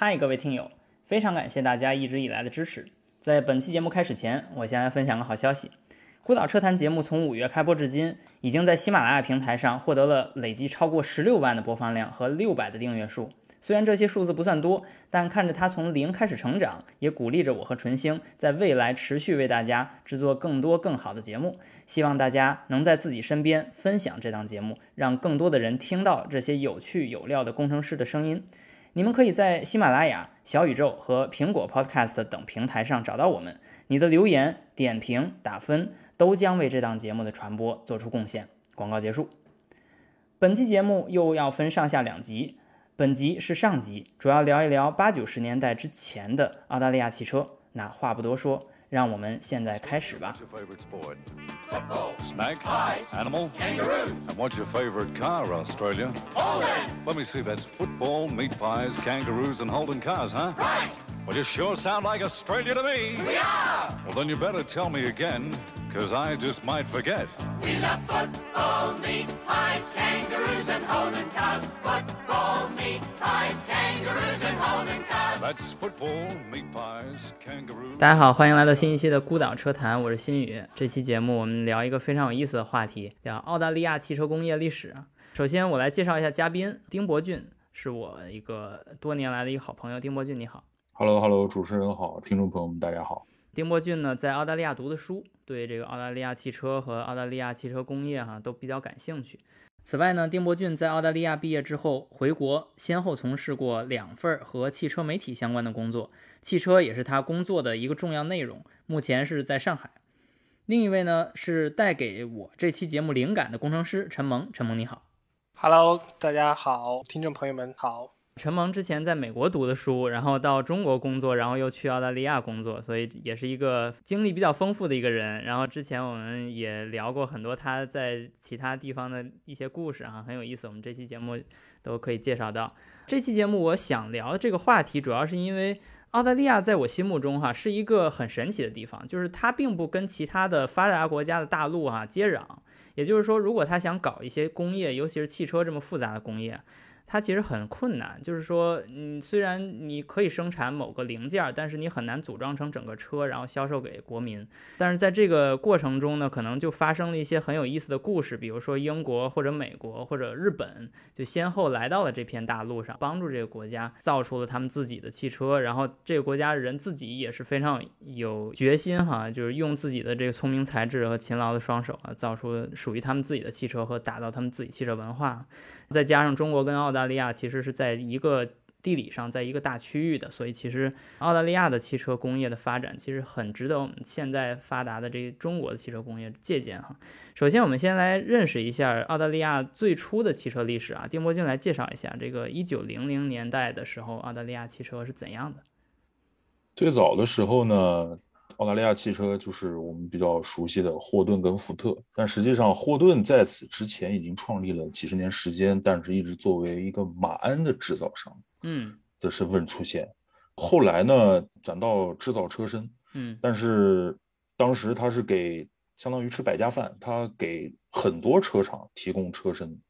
嗨，各位听友，非常感谢大家一直以来的支持。在本期节目开始前，我先来分享个好消息：孤岛车谈节目从五月开播至今，已经在喜马拉雅平台上获得了累计超过十六万的播放量和六百的订阅数。虽然这些数字不算多，但看着它从零开始成长，也鼓励着我和纯星在未来持续为大家制作更多更好的节目。希望大家能在自己身边分享这档节目，让更多的人听到这些有趣有料的工程师的声音。你们可以在喜马拉雅、小宇宙和苹果 Podcast 等平台上找到我们。你的留言、点评、打分都将为这档节目的传播做出贡献。广告结束。本期节目又要分上下两集。本集是上集，主要聊一聊八九十年代之前的澳大利亚汽车。那话不多说，让我们现在开始吧。 What's your favorite sport? Snake? Animal? Kangaroo. And what's your favorite car, Australia? Holden. Let me see, that's football, meat pies, kangaroos, and Holden cars, huh? Right. Well, you sure sound like Australia to me. We are. Well, then you better tell me again, because I just might forget. We love football, meat pies, kangaroos, and Holden cars. Football, meat pies, kangaroos, and Holden cars. That's football, meat pies, kangaroos. 大家好，欢迎来到新一期的孤岛车谈，我是新宇。这期节目我们聊一个非常有意思的话题，叫澳大利亚汽车工业历史。首先，我来介绍一下嘉宾，丁伯俊是我一个多年来的一个好朋友。丁伯俊，你好。Hello，Hello，主持人好，听众朋友们大家好。丁伯俊呢，在澳大利亚读的书，对这个澳大利亚汽车和澳大利亚汽车工业哈、都比较感兴趣。此外呢，丁伯俊在澳大利亚毕业之后回国，先后从事过两份儿和汽车媒体相关的工作，汽车也是他工作的一个重要内容。目前是在上海。另一位呢是带给我这期节目灵感的工程师陈萌，陈萌你好。Hello，大家好，听众朋友们好。陈萌之前在美国读的书，然后到中国工作，然后又去澳大利亚工作，所以也是一个经历比较丰富的一个人。然后之前我们也聊过很多他在其他地方的一些故事啊，很有意思。我们这期节目都可以介绍到。这期节目我想聊的这个话题，主要是因为澳大利亚在我心目中哈是一个很神奇的地方，就是它并不跟其他的发达国家的大陆哈接壤。也就是说，如果他想搞一些工业，尤其是汽车这么复杂的工业，它其实很困难，就是说，嗯，虽然你可以生产某个零件，但是你很难组装成整个车，然后销售给国民。但是在这个过程中呢，可能就发生了一些很有意思的故事，比如说英国或者美国或者日本，就先后来到了这片大陆上，帮助这个国家造出了他们自己的汽车。然后这个国家人自己也是非常有决心哈，就是用自己的这个聪明才智和勤劳的双手啊，造出属于他们自己的汽车和打造他们自己汽车文化。再加上中国跟澳大利亚其实是在一个地理上，在一个大区域的，所以其实澳大利亚的汽车工业的发展其实很值得我们现在发达的这个中国的汽车工业借鉴哈。首先，我们先来认识一下澳大利亚最初的汽车历史啊。丁伯俊来介绍一下这个一九零零年代的时候，澳大利亚汽车是怎样的？最早的时候呢，澳大利亚汽车就是我们比较熟悉的霍顿跟福特，但实际上霍顿在此之前已经创立了几十年时间，但是一直作为一个马鞍的制造商嗯。的身份出现。后来呢，转到制造车身，嗯。但是当时他是给相当于吃百家饭，他给很多车厂提供车身，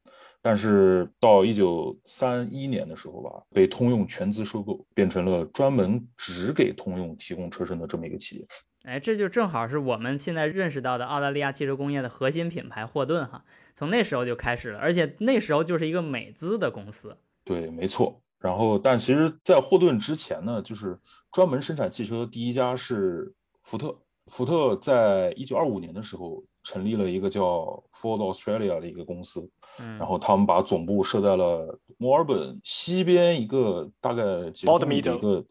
但是到一九三一年的时候吧，被通用全资收购，变成了专门只给通用提供车身的这么一个企业。哎，这就正好是我们现在认识到的澳大利亚汽车工业的核心品牌霍顿哈，从那时候就开始了，而且那时候就是一个美资的公司。对，没错。然后，但其实，在霍顿之前呢，就是专门生产汽车第一家是福特。福特在一九二五年的时候成立了一个叫 Ford Australia 的一个公司，嗯，然后他们把总部设在了墨尔本西边一个大概几十公里的一个，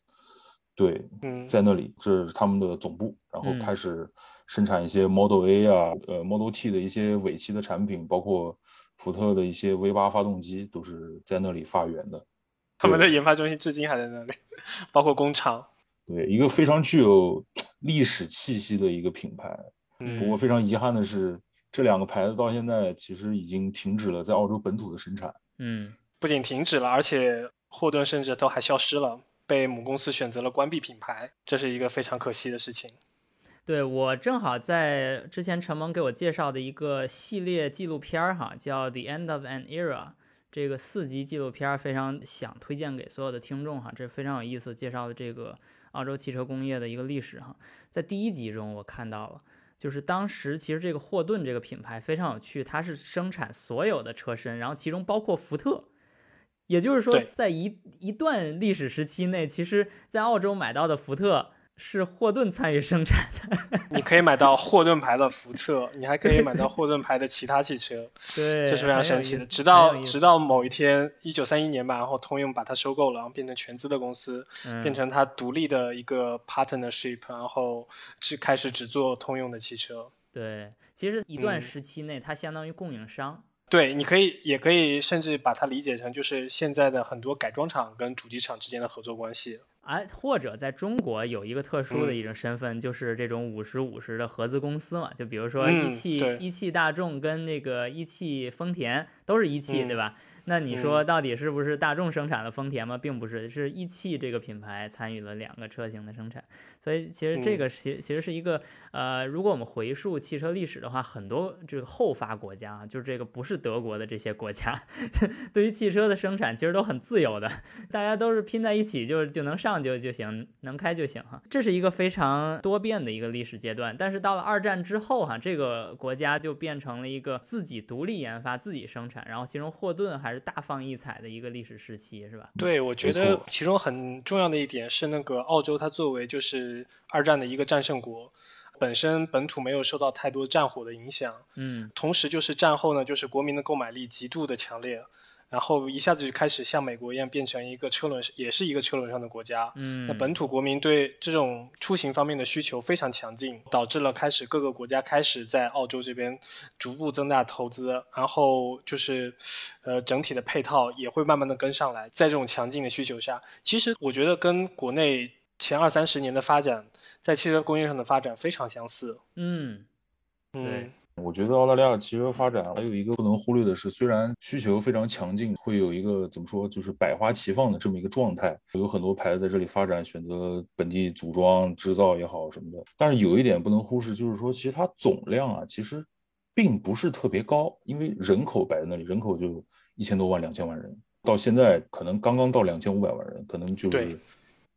对，嗯，在那里，这是他们的总部，然后嗯开始生产一些 Model A 啊，呃 Model T 的一些尾气的产品，包括福特的一些 V 八发动机都是在那里发源的。他们的研发中心至今还在那里，包括工厂。对，一个非常具有历史气息的一个品牌。不过嗯，非常遗憾的是，这两个牌子到现在其实已经停止了在澳洲本土的生产。嗯不仅停止了，而且霍顿甚至都还消失了，被母公司选择了关闭品牌，这是一个非常可惜的事情。对我正好在之前陈萌给我介绍的一个系列纪录片儿哈，叫《The End of an Era》，这个四集纪录片儿非常想推荐给所有的听众哈，这非常有意思，介绍的这个澳洲汽车工业的一个历史哈。在第一集中我看到了，就是当时其实这个霍顿这个品牌非常有趣，它是生产所有的车身，然后其中包括福特。也就是说，在一一段历史时期内，其实在澳洲买到的福特是霍顿参与生产的。你可以买到霍顿牌的福特，你还可以买到霍顿牌的其他汽车，对，这是非常神奇的。直到直到某一天，一九三一年吧，然后通用把它收购了，然后变成全资的公司，嗯变成它独立的一个 partnership，然后只开始只做通用的汽车。对，其实一段嗯时期内，它相当于供应商。对，你可以也可以甚至把它理解成就是现在的很多改装厂跟主机厂之间的合作关系。哎，或者在中国有一个特殊的嗯一种身份，就是这种五十五十的合资公司嘛，就比如说嗯一汽、对一汽大众跟那个一汽丰田都是一汽，对嗯吧？那你说嗯到底是不是大众生产的丰田吗？并不是，是一汽这个品牌参与了两个车型的生产，所以其实这嗯个其其实是一个呃，如果我们回溯汽车历史的话，很多这个后发国家啊，就是这个不是德国的这些国家，对于汽车的生产其实都很自由的，大家都是拼在一起就就能上就就行，能开就行哈。这是一个非常多变的一个历史阶段。但是到了二战之后哈，这个国家就变成了一个自己独立研发、自己生产，然后其中霍顿还是大放异彩的一个历史时期，是吧？对，我觉得其中很重要的一点是，那个澳洲它作为就是二战的一个战胜国，本身本土没有受到太多战火的影响，嗯同时就是战后呢，就是国民的购买力极度的强烈，然后一下子就开始像美国一样变成一个车轮，也是一个车轮上的国家。嗯，那本土国民对这种出行方面的需求非常强劲，导致了开始各个国家开始在澳洲这边逐步增大投资，然后就是，呃，整体的配套也会慢慢的跟上来。在这种强劲的需求下，其实我觉得跟国内前二三十年的发展，在汽车工业上的发展非常相似。嗯对嗯，我觉得澳大利亚汽车发展还有一个不能忽略的是，虽然需求非常强劲，会有一个怎么说，就是百花齐放的这么一个状态，有很多牌子在这里发展，选择本地组装制造也好什么的。但是有一点不能忽视，就是说其实它总量啊，其实并不是特别高，因为人口摆在那里，人口就一千多万、两千万人，到现在可能刚刚到两千五百万人，可能就是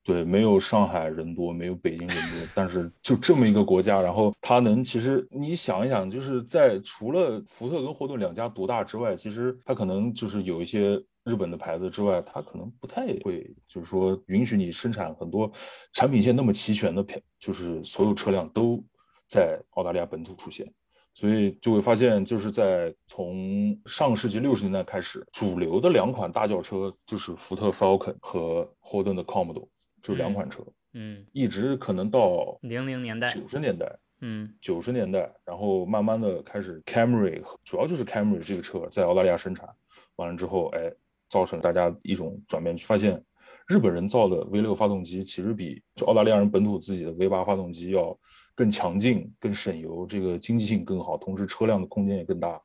对，没有上海人多，没有北京人多，但是就这么一个国家，然后它能，其实你想一想，就是在除了福特跟霍顿两家独大之外，其实它可能就是有一些日本的牌子之外，它可能不太会，就是说允许你生产很多产品线那么齐全的品，就是所有车辆都在澳大利亚本土出现。所以就会发现，就是在从上个世纪六十年代开始，主流的两款大轿车就是福特 Falcon 和霍顿的 Commodore，就两款车，嗯，一直可能到零零年代，九十年代，嗯。九十年代，然后慢慢的开始 Camry，主要就是 Camry 这个车在澳大利亚生产，完了之后，哎，造成大家一种转变，发现日本人造的 V 六发动机其实比就澳大利亚人本土自己的 V 八发动机要更强劲、更省油，这个经济性更好，同时车辆的空间也更大，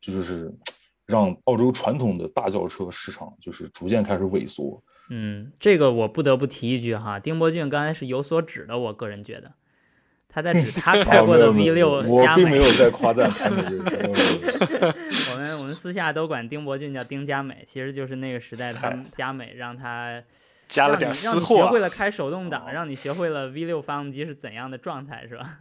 这就是让澳洲传统的大轿车市场就是逐渐开始萎缩。嗯，这个我不得不提一句哈，丁博俊刚才是有所指的，我个人觉得他在指他 开啊过的 V 有六我并没。有在夸赞他 我们我们私下都管丁博俊叫丁佳美，其实就是那个时代他们佳美让他加了点让你让你。学会了开手动挡，让你学会了 V 六发动机是怎样的状态，是吧？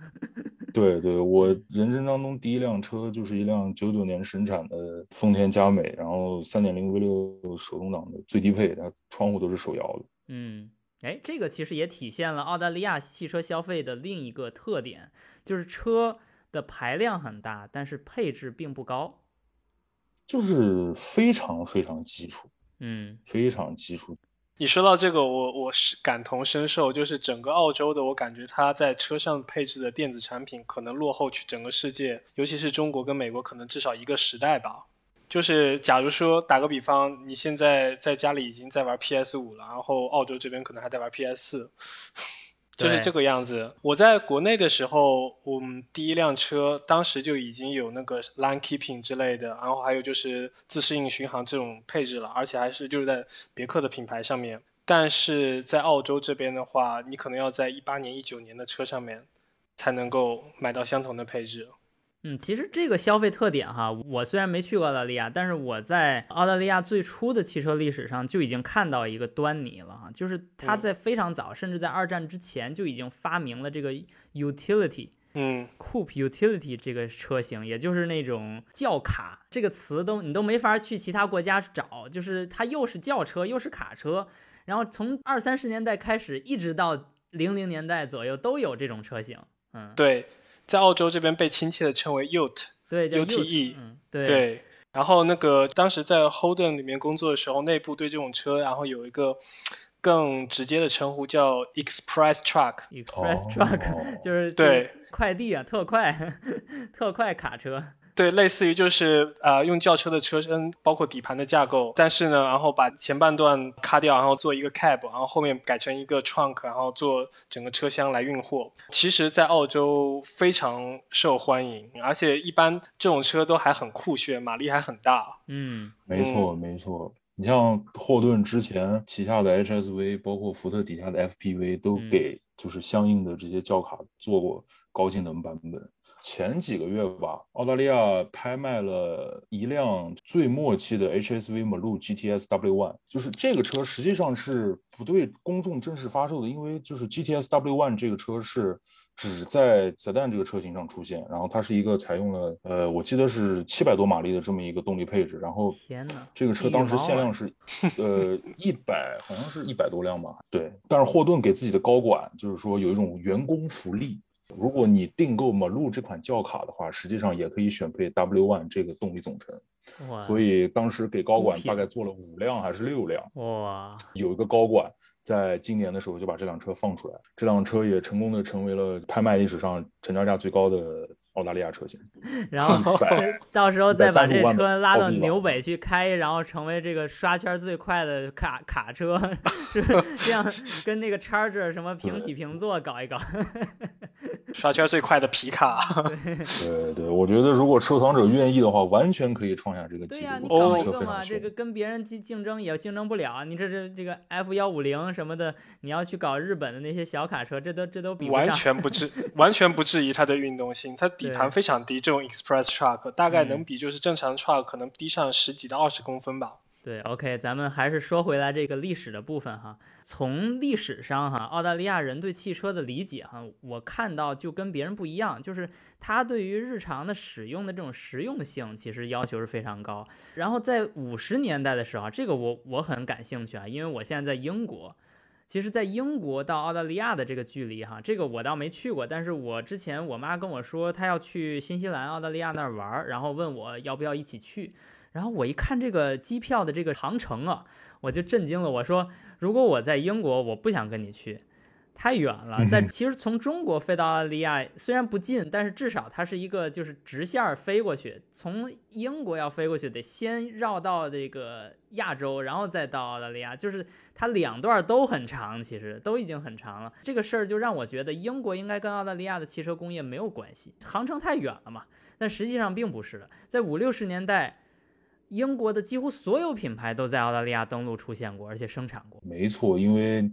对对，我人生当中第一辆车就是一辆九九年生产的丰田佳美，然后三点零 V 六手动挡的最低配，它窗户都是手摇的。嗯，哎，这个其实也体现了澳大利亚汽车消费的另一个特点，就是车的排量很大，但是配置并不高。就是非常非常基础，嗯非常基础。你说到这个，我我是感同身受，就是整个澳洲的，我感觉它在车上配置的电子产品可能落后去整个世界，尤其是中国跟美国，可能至少一个时代吧。就是假如说打个比方，你现在在家里已经在玩 PS 五了，然后澳洲这边可能还在玩 PS 四，就是这个样子。我在国内的时候，我们第一辆车当时就已经有那个 line keeping 之类的，然后还有就是自适应巡航这种配置了，而且还是就是在别克的品牌上面。但是在澳洲这边的话，你可能要在一八年、一九年的车上面才能够买到相同的配置。嗯，其实这个消费特点哈，我虽然没去过澳大利亚，但是我在澳大利亚最初的汽车历史上就已经看到一个端倪了哈，就是它嗯在非常早，甚至在二战之前就已经发明了这个 utility。嗯 Coupe Utility 这个车型，也就是那种轿卡这个词都你都没法去其他国家找，就是它又是轿车又是卡车，然后从二三十年代开始，一直到零零年代左右都有这种车型。嗯，对，在澳洲这边被亲切的称为 Ute。对，叫 UTE 对对，然后那个当时在 Holden 里面工作的时候，内部对这种车，然后有一个更直接的称呼叫 Express Truck。，Express 哦 Truck 就是对快递啊，特快 特快卡车。对，类似于就是呃用轿车的车身，包括底盘的架构，但是呢，然后把前半段咔掉，然后做一个 cab，然后后面改成一个 trunk，然后做整个车厢来运货。其实，在澳洲非常受欢迎，而且一般这种车都还很酷炫，马力还很大。嗯没错，没错。你像霍顿之前旗下的 HSV，包括福特底下的 FPV，都嗯给就是相应的这些轿卡做过高性能版本。前几个月吧，澳大利亚拍卖了一辆最末期的 HSV Maloo GTS W One，就是这个车实际上是不对公众正式发售的，因为就是 GTS W One 这个车是只在 sedan 这个车型上出现，然后它是一个采用了呃，我记得是七百多马力的这么一个动力配置，然后这个车当时限量是 呃一百，好像是一百多辆吧，对。但是霍顿给自己的高管就是说有一种员工福利。如果你订购 Maloo 这款轿卡的话，实际上也可以选配 W One 这个动力总成，哇，所以当时给高管大概做了五辆还是六辆。哇，有一个高管在今年的时候就把这辆车放出来，这辆车也成功的成为了拍卖历史上成交价最高的澳大利亚车型。然后 到时候再把这车拉到纽北去开，然后成为这个刷圈最快的卡卡车，是这样跟那个 Charger 什么平起平坐搞一搞。刷圈最快的皮卡。对 对，我觉得如果收藏者愿意的话，完全可以创下这个记对呀、录。你搞一个嘛，这个跟别人竞竞争也竞争不了。你这这这个 F 幺五零什么的，你要去搞日本的那些小卡车，这都这都比不完。全不质，完全不质疑它的运动性。它底盘非常低，这种 Express Truck 大概能嗯比就是正常 Truck 可能低上十几到二十公分吧。对，OK，咱们还是说回来这个历史的部分哈。从历史上哈，澳大利亚人对汽车的理解哈，我看到就跟别人不一样，就是他对于日常的使用的这种实用性，其实要求是非常高。然后在五十年代的时候，这个我我很感兴趣啊，因为我现在在英国。其实，在英国到澳大利亚的这个距离哈，这个我倒没去过，但是我之前我妈跟我说，她要去新西兰、澳大利亚那儿玩儿，然后问我要不要一起去。然后我一看这个机票的这个航程啊，我就震惊了。我说，如果我在英国，我不想跟你去，太远了。在其实从中国飞到澳大利亚虽然不近，但是至少它是一个就是直线儿飞过去。从英国要飞过去，得先绕到这个亚洲，然后再到澳大利亚，就是它两段都很长，其实都已经很长了。这个事儿就让我觉得英国应该跟澳大利亚的汽车工业没有关系，航程太远了嘛。但实际上并不是的，在五六十年代。英国的几乎所有品牌都在澳大利亚登陆出现过，而且生产过。没错，因为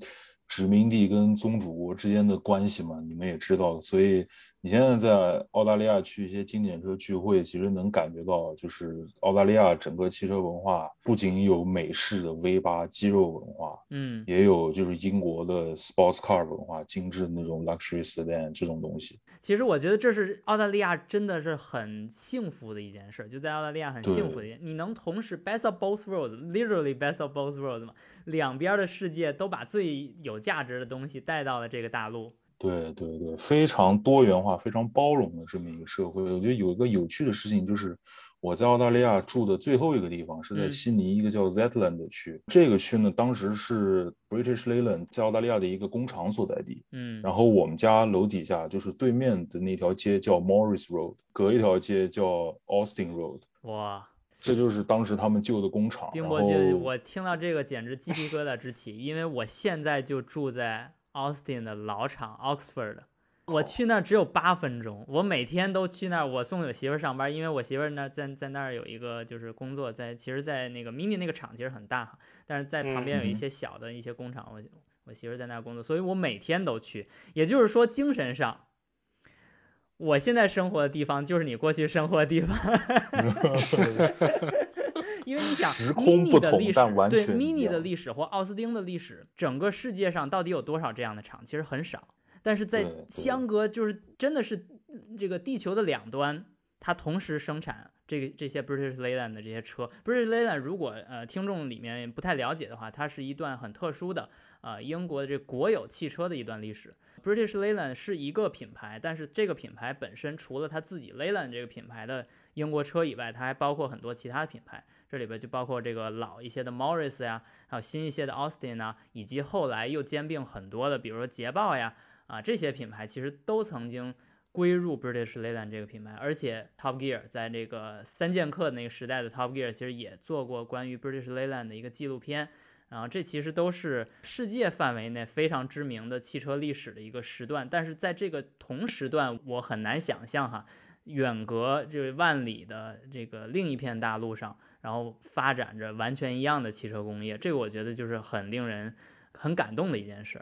殖民地跟宗主国之间的关系嘛，你们也知道，所以你现在在澳大利亚去一些经典车聚会，其实能感觉到，就是澳大利亚整个汽车文化不仅有美式的 V 八肌肉文化，嗯，也有就是英国的 sports car 文化，精致的那种 luxury sedan 这种东西。其实我觉得这是澳大利亚真的是很幸福的一件事，就在澳大利亚很幸福的一件，你能同时 best of both worlds，literally best of both worlds 嘛，两边的世界都把最有价值的东西带到了这个大陆。对对对，非常多元化、非常包容的这么一个社会。我觉得有一个有趣的事情，就是我在澳大利亚住的最后一个地方是在嗯悉尼一个叫 Zetland 的区。这个区呢，当时是 British Leyland 在澳大利亚的一个工厂所在地。嗯，然后我们家楼底下就是对面的那条街叫 Morris Road，隔一条街叫 Austin Road，哇，这就是当时他们旧的工厂。然丁伯爵，我听到这个简直鸡皮疙瘩直起，因为我现在就住在 Austin 的老厂 Oxford。我去那儿只有八分钟，我每天都去那儿，我送我媳妇儿上班，因为我媳妇儿那儿在在那儿有一个就是工作，在其实，在那个 mini 那个厂其实很大哈，但是在旁边有一嗯。些小的一些工厂，我我媳妇儿在那儿工作，所以我每天都去，也就是说精神上，我现在生活的地方就是你过去生活的地方，因为你想时空 mini 不同的历史对但完全一 mini 的历史或奥斯汀的历史，整个世界上到底有多少这样的厂？其实很少。但是在相隔就是真的是这个地球的两端，它同时生产这个这些 British Leyland 的这些车。British Leyland 如果呃听众里面不太了解的话，它是一段很特殊的呃英国的这国有汽车的一段历史。British Leyland 是一个品牌，但是这个品牌本身除了它自己 Leyland 这个品牌的英国车以外，它还包括很多其他的品牌。这里边就包括这个老一些的 Morris 呀，还有新一些的 Austin 啊，以及后来又兼并很多的，比如说捷豹呀，啊这些品牌其实都曾经归入 British Leyland 这个品牌，而且 Top Gear 在这个三剑客那个时代的 Top Gear 其实也做过关于 British Leyland 的一个纪录片。然后这其实都是世界范围内非常知名的汽车历史的一个时段，但是在这个同时段，我很难想象哈，远隔这万里的这个另一片大陆上，然后发展着完全一样的汽车工业，这个我觉得就是很令人很感动的一件事。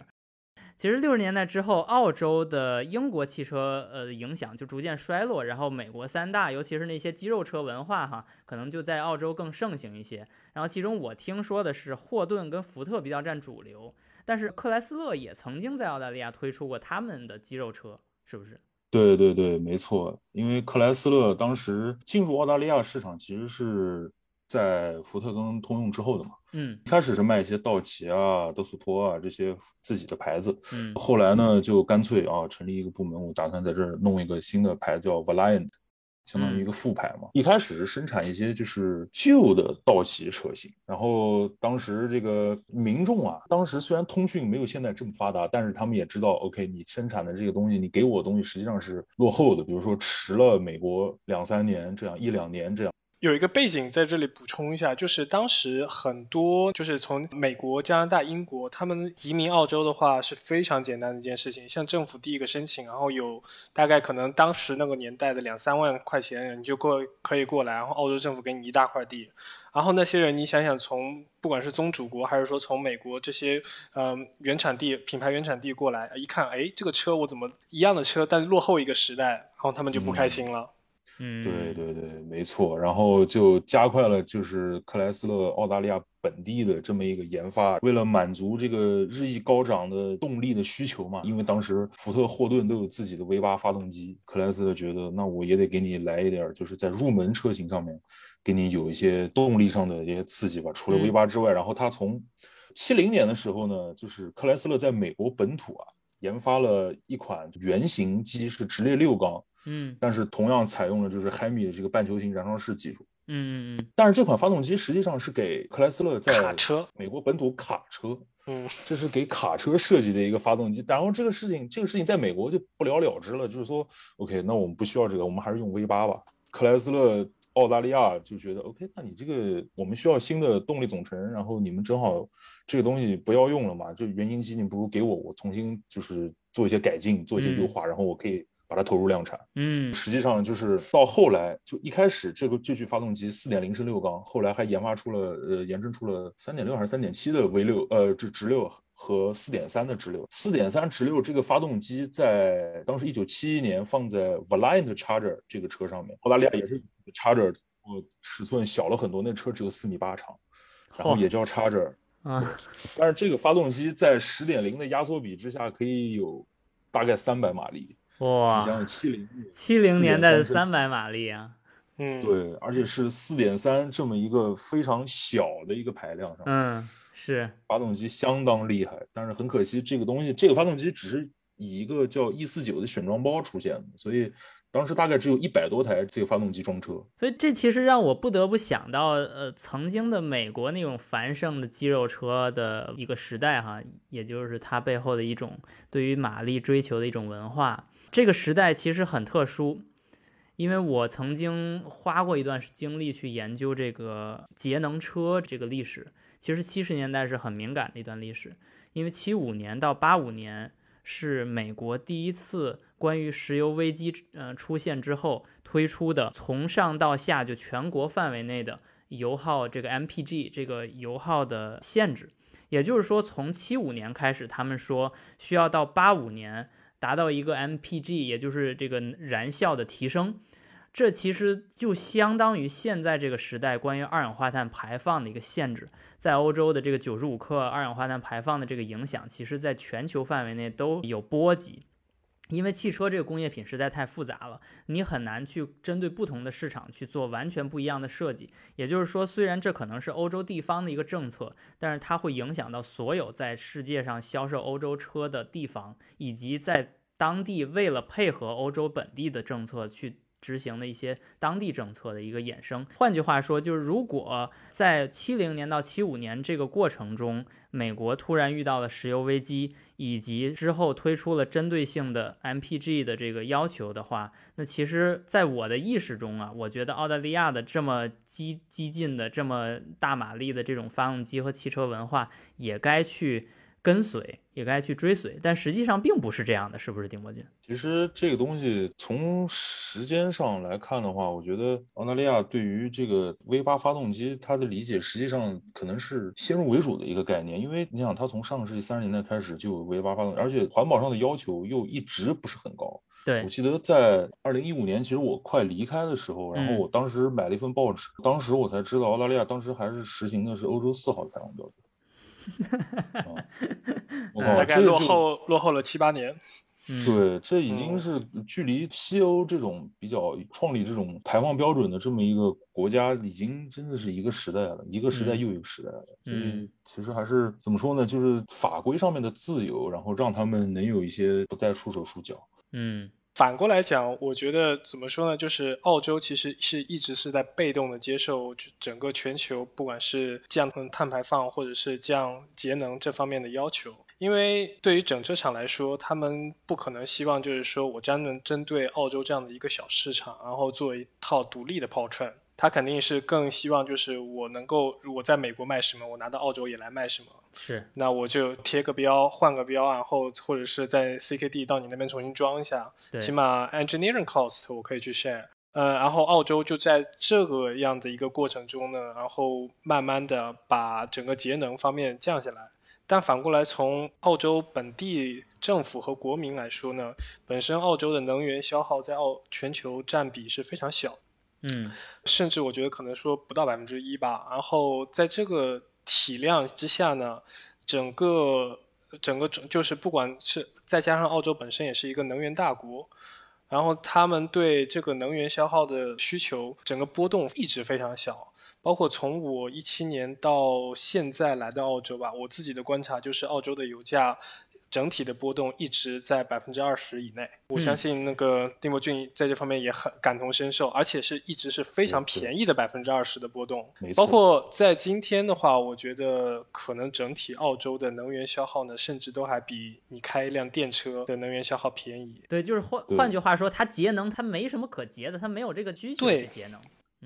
其实六十年代之后，澳洲的英国汽车呃影响就逐渐衰落，然后美国三大，尤其是那些肌肉车文化哈，可能就在澳洲更盛行一些。然后其中我听说的是霍顿跟福特比较占主流，但是克莱斯勒也曾经在澳大利亚推出过他们的肌肉车，是不是？对对对，没错，因为克莱斯勒当时进入澳大利亚市场，其实是在福特跟通用之后的嘛。嗯。一开始是卖一些道奇啊、德斯托啊这些自己的牌子，嗯。后来呢就干脆啊成立一个部门，我打算在这儿弄一个新的牌叫 Valiant，相当于一个副牌嘛。一开始是生产一些就是旧的道奇车型，然后当时这个民众啊，当时虽然通讯没有现在这么发达，但是他们也知道，OK，你生产的这个东西，你给我的东西实际上是落后的，比如说迟了美国两三年这样一两年这样。有一个背景在这里补充一下，就是当时很多就是从美国、加拿大、英国，他们移民澳洲的话是非常简单的一件事情，向政府递一个申请，然后有大概可能当时那个年代的两三万块钱，你就过可以过来，然后澳洲政府给你一大块地，然后那些人你想想从不管是宗主国还是说从美国这些嗯、呃原产地品牌原产地过来，一看哎这个车我怎么一样的车，但是落后一个时代，然后他们就不开心了。嗯，对对对，没错，然后就加快了就是克莱斯勒澳大利亚本地的这么一个研发，为了满足这个日益高涨的动力的需求嘛，因为当时福特、霍顿都有自己的 V 八发动机，克莱斯勒觉得那我也得给你来一点，就是在入门车型上面给你有一些动力上的一些刺激吧。除了 V 八之外，然后他从七零年的时候呢，就是克莱斯勒在美国本土啊研发了一款原型机是直列六缸。嗯但是同样采用了就是海米的这个半球形燃烧室技术。嗯嗯嗯但是这款发动机实际上是给克莱斯勒在卡车美国本土卡车，嗯，这是给卡车设计的一个发动机。然后这个事情，这个事情在美国就不了了之了，就是说，OK，那我们不需要这个，我们还是用 V 八吧。克莱斯勒澳大利亚就觉得 OK，那你这个我们需要新的动力总成，然后你们正好这个东西不要用了嘛，就原型机你不如给我，我重新就是做一些改进，做一些优化，然后我可以把它投入量产。嗯实际上就是到后来，就一开始这个这具发动机四点零升六缸，后来还研发出了呃研制出了三点六还是三点七的 V 六呃这直六和四点三的直流。四点三直流这个发动机在当时一九七一年放在 Valiant Charger 这个车上面，澳大利亚也是 Charger，我尺寸小了很多，那车只有四米八长，然后也叫 Charger，啊但是这个发动机在十点零的压缩比之下可以有大概三百马力。哇你哇想，想七零七零年代的4.3三百马力啊，嗯，对，而且是四点三这么一个非常小的一个排量上，嗯是发动机相当厉害。但是很可惜，这个东西，这个发动机只是以一个叫 E 四九的选装包出现的，所以当时大概只有一百多台这个发动机装车。所以这其实让我不得不想到，呃，曾经的美国那种繁盛的肌肉车的一个时代哈，也就是它背后的一种对于马力追求的一种文化。这个时代其实很特殊，因为我曾经花过一段精力去研究这个节能车这个历史。其实七十年代是很敏感的一段历史，因为七五年到八五年是美国第一次关于石油危机呃出现之后推出的从上到下就全国范围内的油耗这个 MPG 这个油耗的限制，也就是说从七五年开始，他们说需要到八五年。达到一个 MPG，也就是这个燃效的提升。这其实就相当于现在这个时代关于二氧化碳排放的一个限制，在欧洲的这个九十五克二氧化碳排放的这个影响，其实在全球范围内都有波及。因为汽车这个工业品实在太复杂了，你很难去针对不同的市场去做完全不一样的设计。也就是说，虽然这可能是欧洲地方的一个政策，但是它会影响到所有在世界上销售欧洲车的地方，以及在当地为了配合欧洲本地的政策去。执行的一些当地政策的一个衍生。换句话说，就是如果在七零年到七五年这个过程中，美国突然遇到了石油危机，以及之后推出了针对性的 MPG 的这个要求的话，那其实，在我的意识中啊，我觉得澳大利亚的这么激激进的、这么大马力的这种发动机和汽车文化，也该去。跟随也该去追随，但实际上并不是这样的，是不是丁博君？其实这个东西从时间上来看的话，我觉得澳大利亚对于这个 V 八发动机，它的理解实际上可能是先入为主的一个概念，因为你想，它从上个世纪三十年代开始就有 V 八发动机，而且环保上的要求又一直不是很高。对我记得在二零一五年，其实我快离开的时候，然后我当时买了一份报纸，当时我才知道澳大利亚当时还是实行的是欧洲四号排放标准。大概落后落后了七八年。对，这已经是距离西欧这种比较创立这种排放标准的这么一个国家，已经真的是一个时代了，一个时代又一个时代了。所以其实还是怎么说呢？就是法规上面的自由，然后让他们能有一些不再束手束脚。嗯。反过来讲，我觉得怎么说呢？就是澳洲其实是一直是在被动的接受整个全球，不管是降碳排放或者是降节能这方面的要求。因为对于整车厂来说，他们不可能希望就是说我专门针对澳洲这样的一个小市场，然后做一套独立的 powertrain。他肯定是更希望就是我能够，如果在美国卖什么，我拿到澳洲也来卖什么。是，那我就贴个标，换个标，然后或者是在 CKD 到你那边重新装一下，起码 engineering cost 我可以去 share。呃，然后澳洲就在这个样子一个过程中呢，然后慢慢的把整个节能方面降下来。但反过来从澳洲本地政府和国民来说呢，本身澳洲的能源消耗在澳全球占比是非常小。嗯，甚至我觉得可能说不到百分之一吧。然后在这个体量之下呢，整个整个整就是不管是再加上澳洲本身也是一个能源大国，然后他们对这个能源消耗的需求整个波动一直非常小。包括从我一七年到现在来到澳洲吧，我自己的观察就是澳洲的油价。整体的波动一直在百分之二十以内，我相信那个丁博俊在这方面也很感同身受，而且是一直是非常便宜的百分之二十的波动。包括在今天的话，我觉得可能整体澳洲的能源消耗呢，甚至都还比你开一辆电车的能源消耗便宜。对，就是换换句话说，它节能，它没什么可节的，它没有这个需求去节能。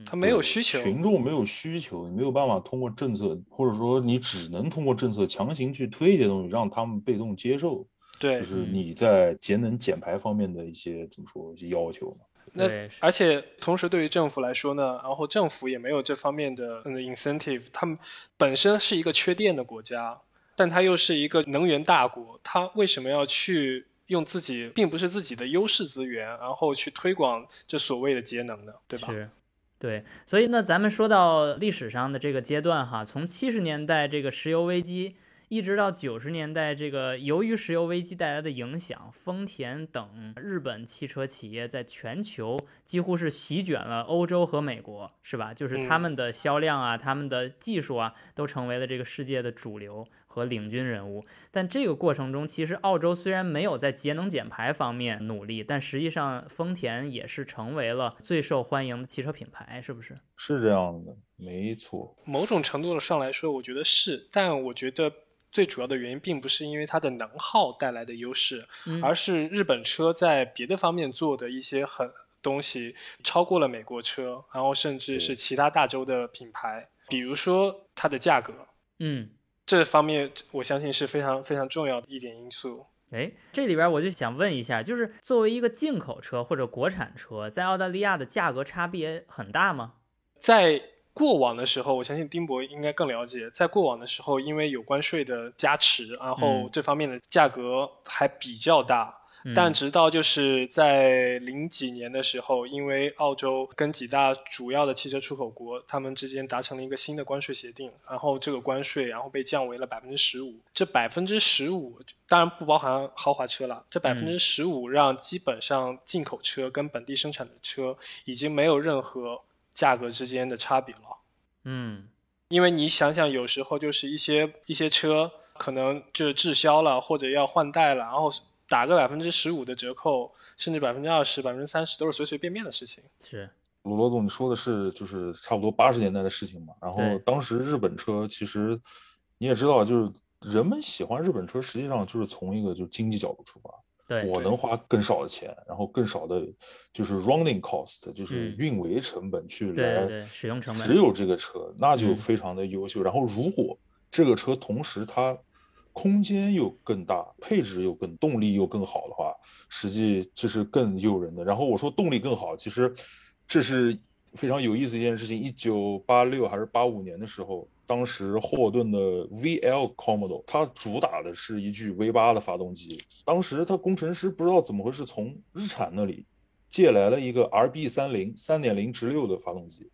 他没有需求，群众没有需求，你没有办法通过政策，或者说你只能通过政策强行去推一些东西，让他们被动接受。对，就是你在节能减排方面的一些怎么说一些要求嘛。那而且同时对于政府来说呢，然后政府也没有这方面的 incentive，他们本身是一个缺电的国家，但它又是一个能源大国，它为什么要去用自己并不是自己的优势资源，然后去推广这所谓的节能呢？对吧？是。对，所以呢，咱们说到历史上的这个阶段哈，从七十年代这个石油危机，一直到九十年代这个由于石油危机带来的影响，丰田等日本汽车企业在全球几乎是席卷了欧洲和美国，是吧？就是他们的销量啊，他们的技术啊，都成为了这个世界的主流。和领军人物，但这个过程中，其实澳洲虽然没有在节能减排方面努力，但实际上丰田也是成为了最受欢迎的汽车品牌，是不是？是这样的，没错。某种程度上来说，我觉得是，但我觉得最主要的原因并不是因为它的能耗带来的优势，而是日本车在别的方面做的一些很东西超过了美国车，然后甚至是其他大洲的品牌，比如说它的价格，嗯。这方面我相信是非常非常重要的一点因素。哎，这里边我就想问一下，就是作为一个进口车或者国产车，在澳大利亚的价格差别很大吗？在过往的时候，我相信丁博应该更了解。在过往的时候，因为有关税的加持，然后这方面的价格还比较大。但嗯直到就是在零几年的时候，因为澳洲跟几大主要的汽车出口国，他们之间达成了一个新的关税协定，然后这个关税然后被降为了百分之十五，这百分之十五当然不包含豪华车了，这百分之十五让基本上进口车跟本地生产的车已经没有任何价格之间的差别了。嗯。因为你想想，有时候就是一些一些车可能就是滞销了，或者要换代了，然后打个百分之十五的折扣，甚至百分之二十、百分之三十，都是随随便便的事情。是罗罗总，你说的是就是差不多八十年代的事情嘛？然后当时日本车其实你也知道，就是人们喜欢日本车，实际上就是从一个就是经济角度出发，对我能花更少的钱，然后更少的就是 running cost，就是嗯运维成本去来使用成本只有这个车，那就嗯非常的优秀。然后如果这个车同时它空间又更大，配置又更动力又更好的话，实际这是更诱人的。然后我说动力更好，其实这是非常有意思一件事情。一九八六还是八五年的时候，当时霍顿的 VL Commodore，它主打的是一具 V 八的发动机。当时他工程师不知道怎么回事，从日产那里借来了一个 RB 三零三点零直六的发动机。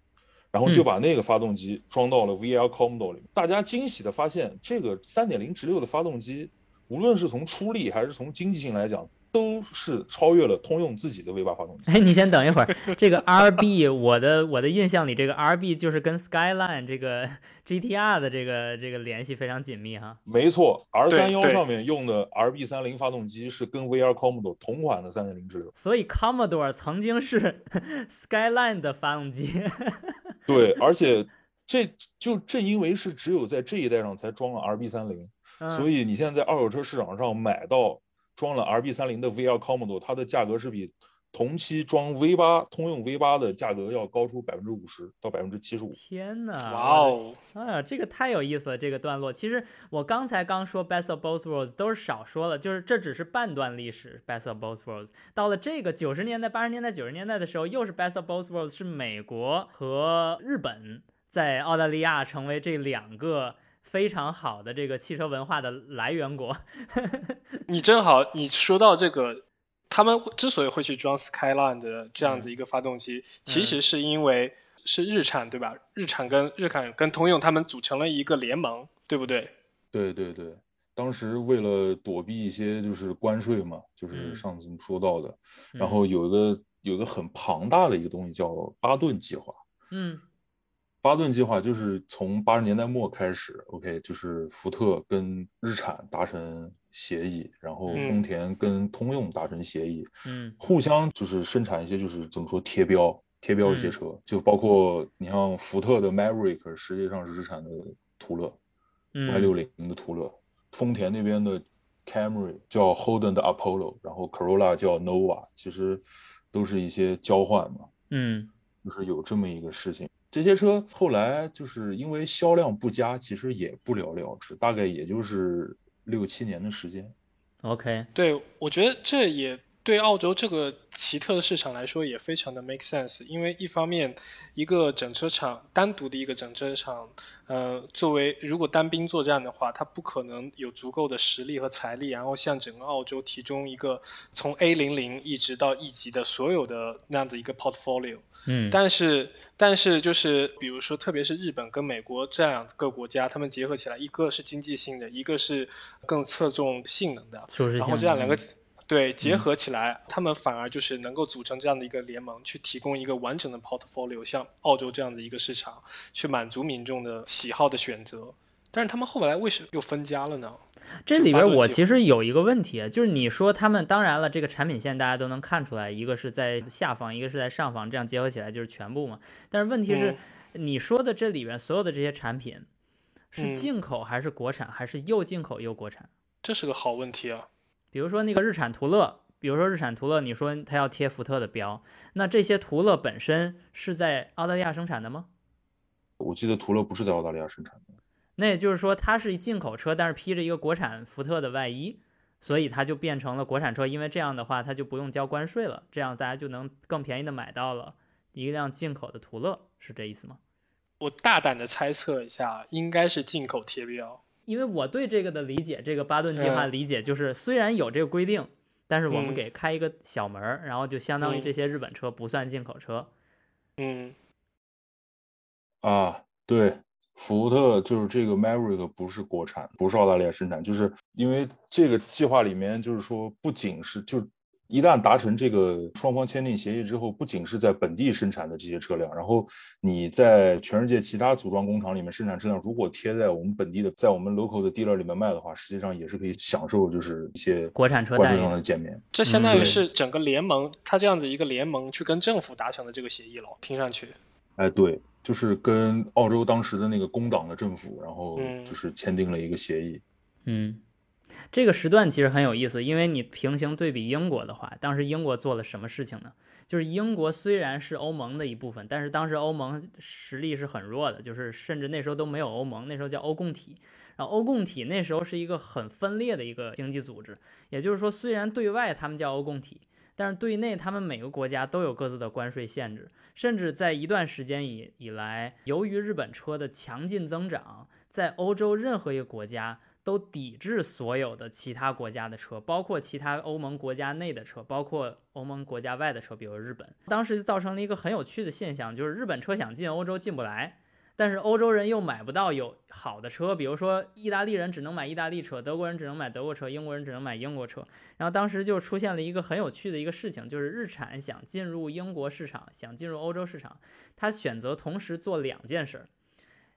然后就嗯把那个发动机装到了 VL Commodore 里面。大家惊喜的发现，这个3.0直六的发动机，无论是从出力还是从经济性来讲，都是超越了通用自己的 V8 发动机。哎，你先等一会儿，这个 RB，我的我的印象里，这个 RB 就是跟 Skyline 这个 GTR 的这个这个联系非常紧密哈。没错，R 对三幺上面用的 RB 3 0发动机是跟 VR Commodore 同款的3.0直六。所以 Commodore 曾经是 Skyline 的发动机。对，而且这就正因为是只有在这一代上才装了 RB 三零嗯。所以你现在在二手车市场上买到装了 RB 三零的 VR Commodore，它的价格是比同期装 V 八通用 V 八的价格要高出百分之五十到百分之七十五。天呐！哇哦，啊，这个太有意思了，这个段落。其实我刚才刚说 Best of Both Worlds 都是少说了，就是这只是半段历史 Best of Both Worlds。到了这个九十年代、八十年代、九十年代的时候，又是 Best of Both Worlds，是美国和日本在澳大利亚成为这两个非常好的这个汽车文化的来源国。你正好你说到这个，他们之所以会去装 Skyline 的这样子一个发动机，其实是因为是日产对吧？日产跟日产跟通用他们组成了一个联盟，对不对？对对对，当时为了躲避一些就是关税嘛，就是嗯。上次说到的，然嗯后有一个有一个很庞大的一个东西叫巴顿计划。嗯巴顿计划就是从八十年代末开始，OK，就是福特跟日产达成协议，然后丰嗯田跟通用达成协议，嗯互相就是生产一些就是怎么说贴标贴标一些嗯车，就包括你像福特的 Maverick 实际上是日产的途乐，Y 嗯六零的途乐，丰田那边的 Camry 叫 Holden 的 Apollo，然后 Corolla 叫 Nova，其实都是一些交换嘛。嗯就是有这么一个事情。这些车后来就是因为销量不佳，其实也不了了之，大概也就是六七年的时间。，OK，对，我觉得这也对澳洲这个奇特的市场来说也非常的 make sense，因为一方面，一个整车厂单独的一个整车厂，呃，作为如果单兵作战的话，它不可能有足够的实力和财力，然后向整个澳洲提供一个从 A 零零一直到 E 级的所有的那样的一个 portfolio。嗯。但是，但是就是比如说，特别是日本跟美国这两个国家，他们结合起来，一个是经济性的，一个是更侧重性能的，然后这样两个嗯对结合起来，他们反而就是能够组成这样的一个联盟，去提供一个完整的 portfolio，像澳洲这样的一个市场，去满足民众的喜好的选择。但是他们后来为什么又分家了呢？这里边我其实有一个问题，啊就是你说他们当然了，这个产品线大家都能看出来，一个是在下方，一个是在上方，这样结合起来就是全部嘛。但是问题是，你说的这里边所有的这些产品是嗯进口还是国产，还是又进口又国产？这是个好问题啊。比如说那个日产途乐，比如说日产途乐，你说它要贴福特的标，那这些途乐本身是在澳大利亚生产的吗？我记得途乐不是在澳大利亚生产的，那也就是说，它是进口车，但是披着一个国产福特的外衣，所以它就变成了国产车。因为这样的话，它就不用交关税了，这样大家就能更便宜的买到了一辆进口的途乐，是这意思吗？我大胆的猜测一下，应该是进口贴标。因为我对这个的理解，这个巴顿计划嗯。理解就是，虽然有这个规定，但是我们嗯。给开一个小门儿，然后就相当于嗯。这些日本车不算进口车。嗯。啊，对，福特就是这个 Maverick 不是国产，不是澳大利亚生产，就是因为这个计划里面就是说，不仅是就一旦达成这个双方签订协议之后，不仅是在本地生产的这些车辆，然后你在全世界其他组装工厂里面生产车辆，如果贴在我们本地的，在我们 local 的 dealer 里面卖的话，实际上也是可以享受就是一些国产车待遇上的减免。这相当于是整个联盟，它这样子一个联盟去跟政府达成的这个协议了，听上去。哎，对，就是跟澳洲当时的那个工党的政府，然后嗯就是签订了一个协议。嗯，这个时段其实很有意思，因为你平行对比英国的话，当时英国做了什么事情呢？就是英国虽然是欧盟的一部分，但是当时欧盟实力是很弱的，就是甚至那时候都没有欧盟，那时候叫欧共体。然后欧共体那时候是一个很分裂的一个经济组织，也就是说，虽然对外他们叫欧共体，但是对内他们每个国家都有各自的关税限制，甚至在一段时间以以来，由于日本车的强劲增长，在欧洲任何一个国家都抵制所有的其他国家的车，包括其他欧盟国家内的车，包括欧盟国家外的车，比如日本。当时就造成了一个很有趣的现象，就是日本车想进欧洲进不来，但是欧洲人又买不到有好的车，比如说意大利人只能买意大利车，德国人只能买德国车，英国人只能买英国车。然后当时就出现了一个很有趣的一个事情，就是日产想进入英国市场，想进入欧洲市场，他选择同时做两件事儿。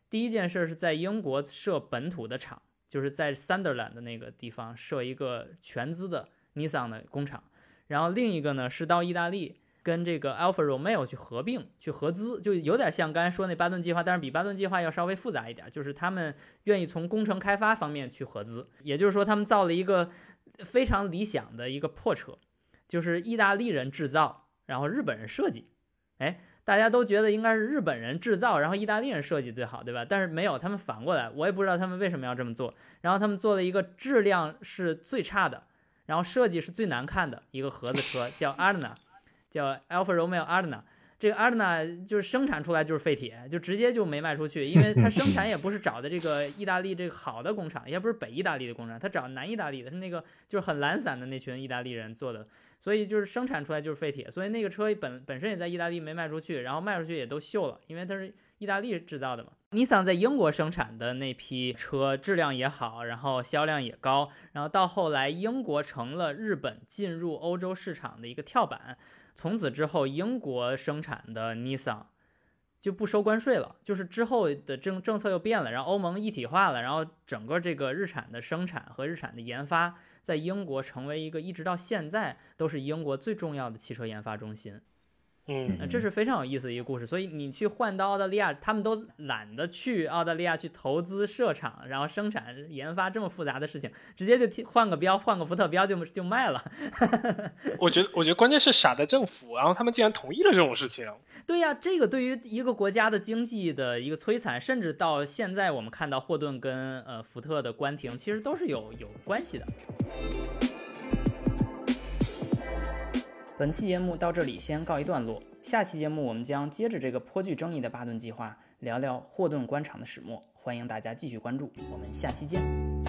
第一件事儿是在英国设本土的厂，就是在 Sunderland 的那个地方设一个全资的 Nissan 的工厂，然后另一个呢是到意大利跟这个 Alfa Romeo 去合并、去合资，就有点像刚才说那巴顿计划，但是比巴顿计划要稍微复杂一点，就是他们愿意从工程开发方面去合资，也就是说他们造了一个非常理想的一个破车，就是意大利人制造，然后日本人设计，哎。大家都觉得应该是日本人制造，然后意大利人设计最好，对吧？但是没有，他们反过来，我也不知道他们为什么要这么做。然后他们做了一个质量是最差的，然后设计是最难看的一个盒子车，叫 Arna，叫 Alfa Romeo Arna。这个 Arna 就是生产出来就是废铁，就直接就没卖出去，因为它生产也不是找的这个意大利这个好的工厂，也不是北意大利的工厂，他找南意大利的，是那个就是很懒散的那群意大利人做的。所以就是生产出来就是废铁，所以那个车本本身也在意大利没卖出去，然后卖出去也都锈了，因为它是意大利制造的嘛。尼桑在英国生产的那批车质量也好，然后销量也高，然后到后来英国成了日本进入欧洲市场的一个跳板，从此之后英国生产的尼桑就不收关税了，就是之后的政政策又变了，然后欧盟一体化了，然后整个这个日产的生产和日产的研发。在英国成为一个一直到现在都是英国最重要的汽车研发中心，嗯呃这是非常有意思的一个故事。所以你去换到澳大利亚，他们都懒得去澳大利亚去投资设厂，然后生产研发这么复杂的事情，直接就替换个标，换个福特标就就卖了。我觉得，我觉得关键是傻的政府，然后他们竟然同意了这种事情。对呀，这个对于一个国家的经济的一个摧残，甚至到现在我们看到霍顿跟呃福特的关停，其实都是有有关系的。本期节目到这里先告一段落，下期节目我们将接着这个颇具争议的巴顿计划，聊聊霍顿官场的始末。欢迎大家继续关注，我们下期见。